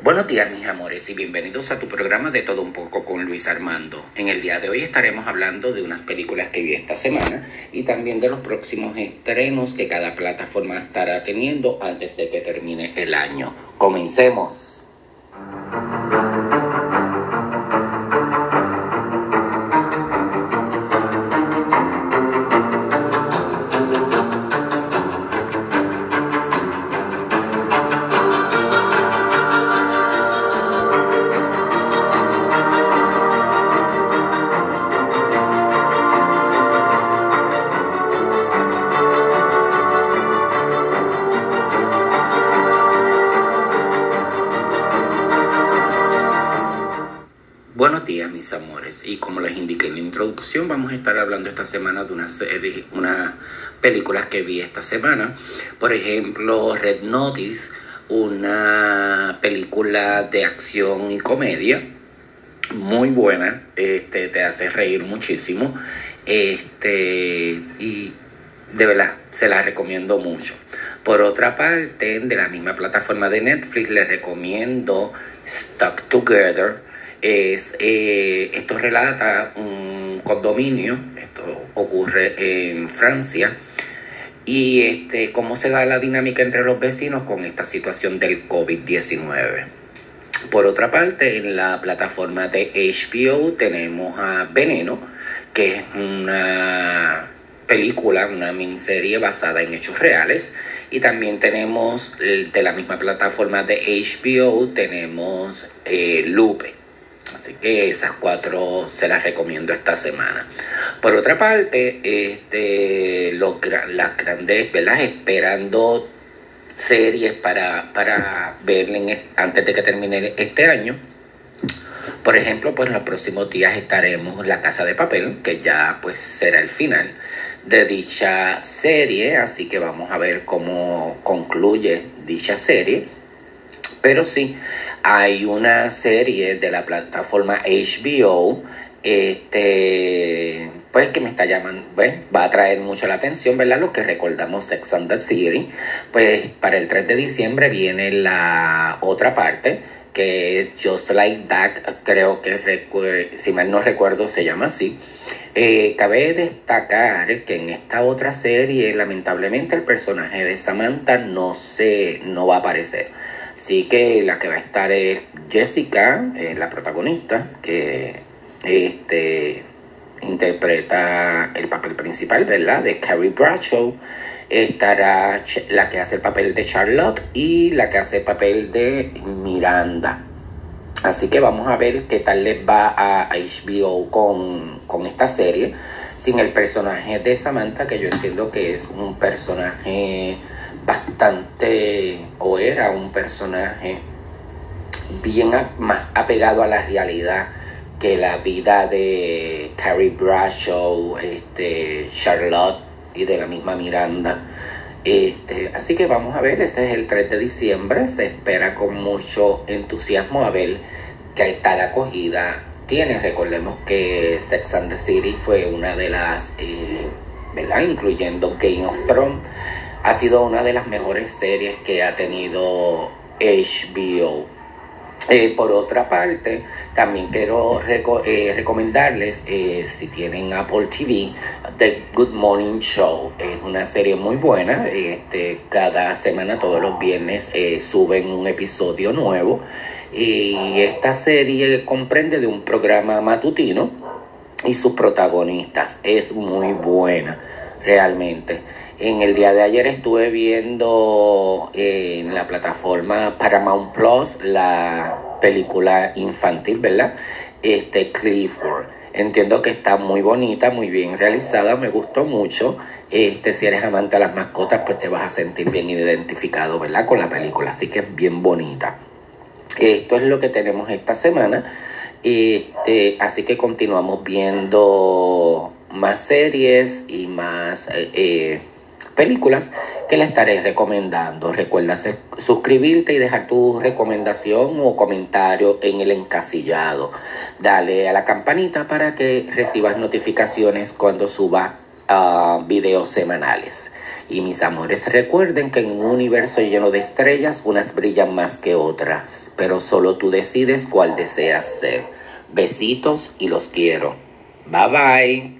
Buenos días mis amores y bienvenidos a tu programa de todo un poco con Luis Armando. En el día de hoy estaremos hablando de unas películas que vi esta semana y también de los próximos estrenos que cada plataforma estará teniendo antes de que termine el año. Comencemos. Y como les indiqué en la introducción, vamos a estar hablando esta semana de una serie, unas películas que vi esta semana. Por ejemplo, Red Notice, una película de acción y comedia muy buena. Este, te hace reír muchísimo. Este, y de verdad, se la recomiendo mucho. Por otra parte, de la misma plataforma de Netflix, les recomiendo Stuck Together eh, esto relata un condominio, esto ocurre en Francia, y este, cómo se da la dinámica entre los vecinos con esta situación del COVID-19. Por otra parte, en la plataforma de HBO tenemos a Veneno, que es una película, una miniserie basada en hechos reales. Y también tenemos de la misma plataforma de HBO, tenemos eh, Lupe. Así que esas cuatro se las recomiendo esta semana. Por otra parte, este, las grandes, ¿verdad? Esperando series para, para antes de que termine este año. Por ejemplo, pues en los próximos días estaremos La Casa de Papel, que ya pues será el final de dicha serie, así que vamos a ver cómo concluye dicha serie. Pero sí, hay una serie de la plataforma HBO, este, pues que me está llamando, pues, va a traer mucho la atención, ¿verdad? Los que recordamos Sex and the City, pues para el 3 de diciembre viene la otra parte, que es Just Like That, creo que si mal no recuerdo se llama así. Eh, cabe destacar que en esta otra serie, lamentablemente, el personaje de Samantha no se, no va a aparecer. Así que la que va a estar es Jessica, eh, la protagonista, que este, interpreta el papel principal, ¿verdad? De Carrie Bradshaw. Estará la que hace el papel de Charlotte y la que hace el papel de Miranda. Así que vamos a ver qué tal les va a HBO con, con esta serie. Sin el personaje de Samantha, que yo entiendo que es un personaje bastante, o era un personaje bien más apegado a la realidad que la vida de Carrie Bradshaw, este, Charlotte y de la misma Miranda. Este, así que vamos a ver, ese es el 3 de diciembre, se espera con mucho entusiasmo a ver qué tal acogida tiene. Recordemos que Sex and the City fue una de las, eh, ¿verdad? Incluyendo Game of Thrones ha sido una de las mejores series que ha tenido HBO. Eh, por otra parte, también quiero eh, recomendarles, eh, si tienen Apple TV, The Good Morning Show. Es una serie muy buena. Este, cada semana, todos los viernes, suben un episodio nuevo. Y esta serie comprende de un programa matutino y sus protagonistas. Es muy buena, realmente. En el día de ayer estuve viendo eh, en la plataforma Paramount Plus la película infantil, ¿verdad? Este Clifford. Entiendo que está muy bonita, muy bien realizada, me gustó mucho. Este, si eres amante de las mascotas, pues te vas a sentir bien identificado, ¿verdad? Con la película, así que es bien bonita. Esto es lo que tenemos esta semana. Este, así que continuamos viendo más series y más eh, eh películas que le estaré recomendando. Recuerda suscribirte y dejar tu recomendación o comentario en el encasillado. Dale a la campanita para que recibas notificaciones cuando suba uh, videos semanales. Y mis amores, recuerden que en un universo lleno de estrellas, unas brillan más que otras, pero solo tú decides cuál deseas ser. Besitos y los quiero. Bye bye.